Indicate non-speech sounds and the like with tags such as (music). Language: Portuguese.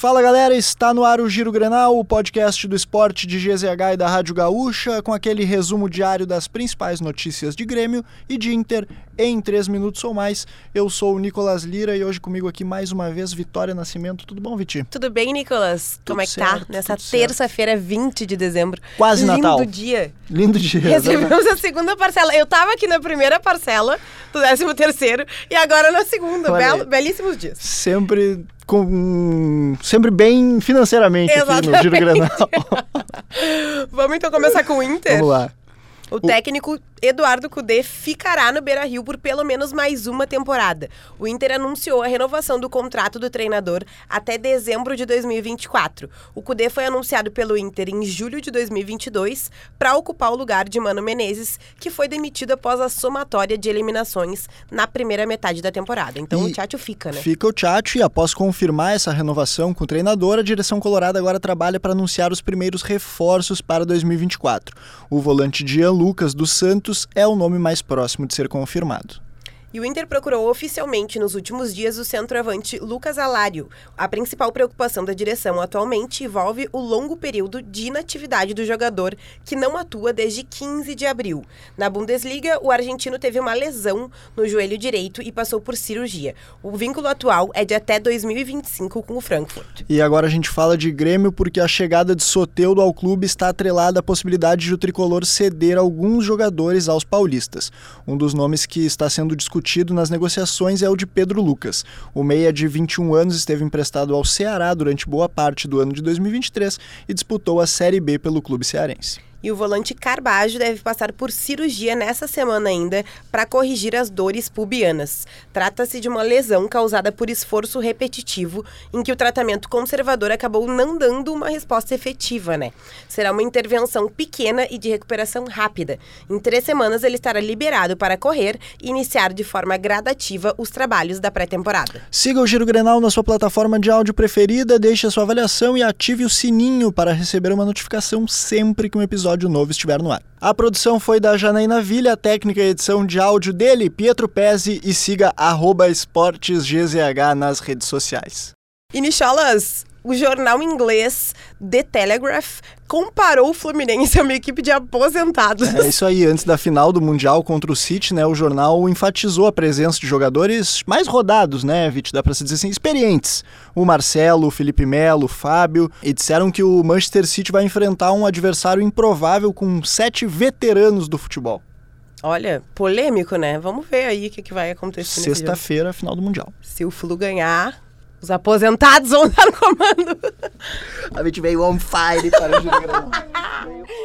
Fala galera, está no ar o Giro Grenal, o podcast do esporte de GZH e da Rádio Gaúcha, com aquele resumo diário das principais notícias de Grêmio e de Inter em 3 minutos ou mais. Eu sou o Nicolas Lira e hoje comigo aqui mais uma vez Vitória Nascimento. Tudo bom, Viti? Tudo bem, Nicolas? Tudo Como é que certo, tá? Nessa terça-feira, 20 de dezembro. Quase Lindo Natal. dia. Lindo dia. Recebemos a segunda parcela. Eu tava aqui na primeira parcela do 13 terceiro e agora na segunda. Belo- belíssimos dias. Sempre com sempre bem financeiramente aqui no Giro Exatamente. Grenal. (laughs) Vamos então começar com o Inter? Vamos lá. O técnico Eduardo Cudê ficará no Beira-Rio por pelo menos mais uma temporada. O Inter anunciou a renovação do contrato do treinador até dezembro de 2024. O Cudê foi anunciado pelo Inter em julho de 2022 para ocupar o lugar de Mano Menezes, que foi demitido após a somatória de eliminações na primeira metade da temporada. Então E o Tchatcho fica, né? Fica o Tchatcho e após confirmar essa renovação com o treinador, a direção colorada agora trabalha para anunciar os primeiros reforços para 2024. O volante Jean Lucas dos Santos é o nome mais próximo de ser confirmado. E o Inter procurou oficialmente nos últimos dias o centroavante Lucas Alário. A principal preocupação da direção atualmente envolve o longo período de inatividade do jogador, que não atua desde 15 de abril. Na Bundesliga, o argentino teve uma lesão no joelho direito e passou por cirurgia. O vínculo atual é de até 2025 com o Frankfurt. E agora a gente fala de Grêmio porque a chegada de Soteudo ao clube está atrelada à possibilidade de o tricolor ceder alguns jogadores aos paulistas. Um dos nomes que está sendo discutido nas negociações é o de Pedro Lucas. O meia de 21 anos esteve emprestado ao Ceará durante boa parte do ano de 2023 e disputou a Série B pelo clube cearense. E o volante Carbajo deve passar por cirurgia nessa semana ainda para corrigir as dores pubianas. Trata-se de uma lesão causada por esforço repetitivo, em que o tratamento conservador acabou não dando uma resposta efetiva, né? Será uma intervenção pequena e de recuperação rápida. Em três semanas ele estará liberado para correr e iniciar de forma gradativa os trabalhos da pré-temporada. Siga o Giro Grenal na sua plataforma de áudio preferida, deixe a sua avaliação e ative o sininho para receber uma notificação sempre que um episódio novo estiver no ar. A produção foi da Janaína Vilha, técnica e edição de áudio dele, Pietro Pezzi, e siga esportesgzh nas redes sociais. E Nicholas, o jornal inglês The Telegraph comparou o Fluminense (laughs) a uma equipe de aposentados. É isso aí, antes da final do Mundial contra o City, né, o jornal enfatizou a presença de jogadores mais rodados, né, Vit, dá pra se dizer assim, experientes. O Marcelo, o Felipe Melo, o Fábio, e disseram que o Manchester City vai enfrentar um adversário improvável com sete veteranos do futebol. Olha, polêmico, né? Vamos ver aí o que, que vai acontecer. Sexta-feira, final do Mundial. Se o Flu ganhar, os aposentados vão estar no comando. (laughs) A gente veio on fire para o Grenal. (laughs)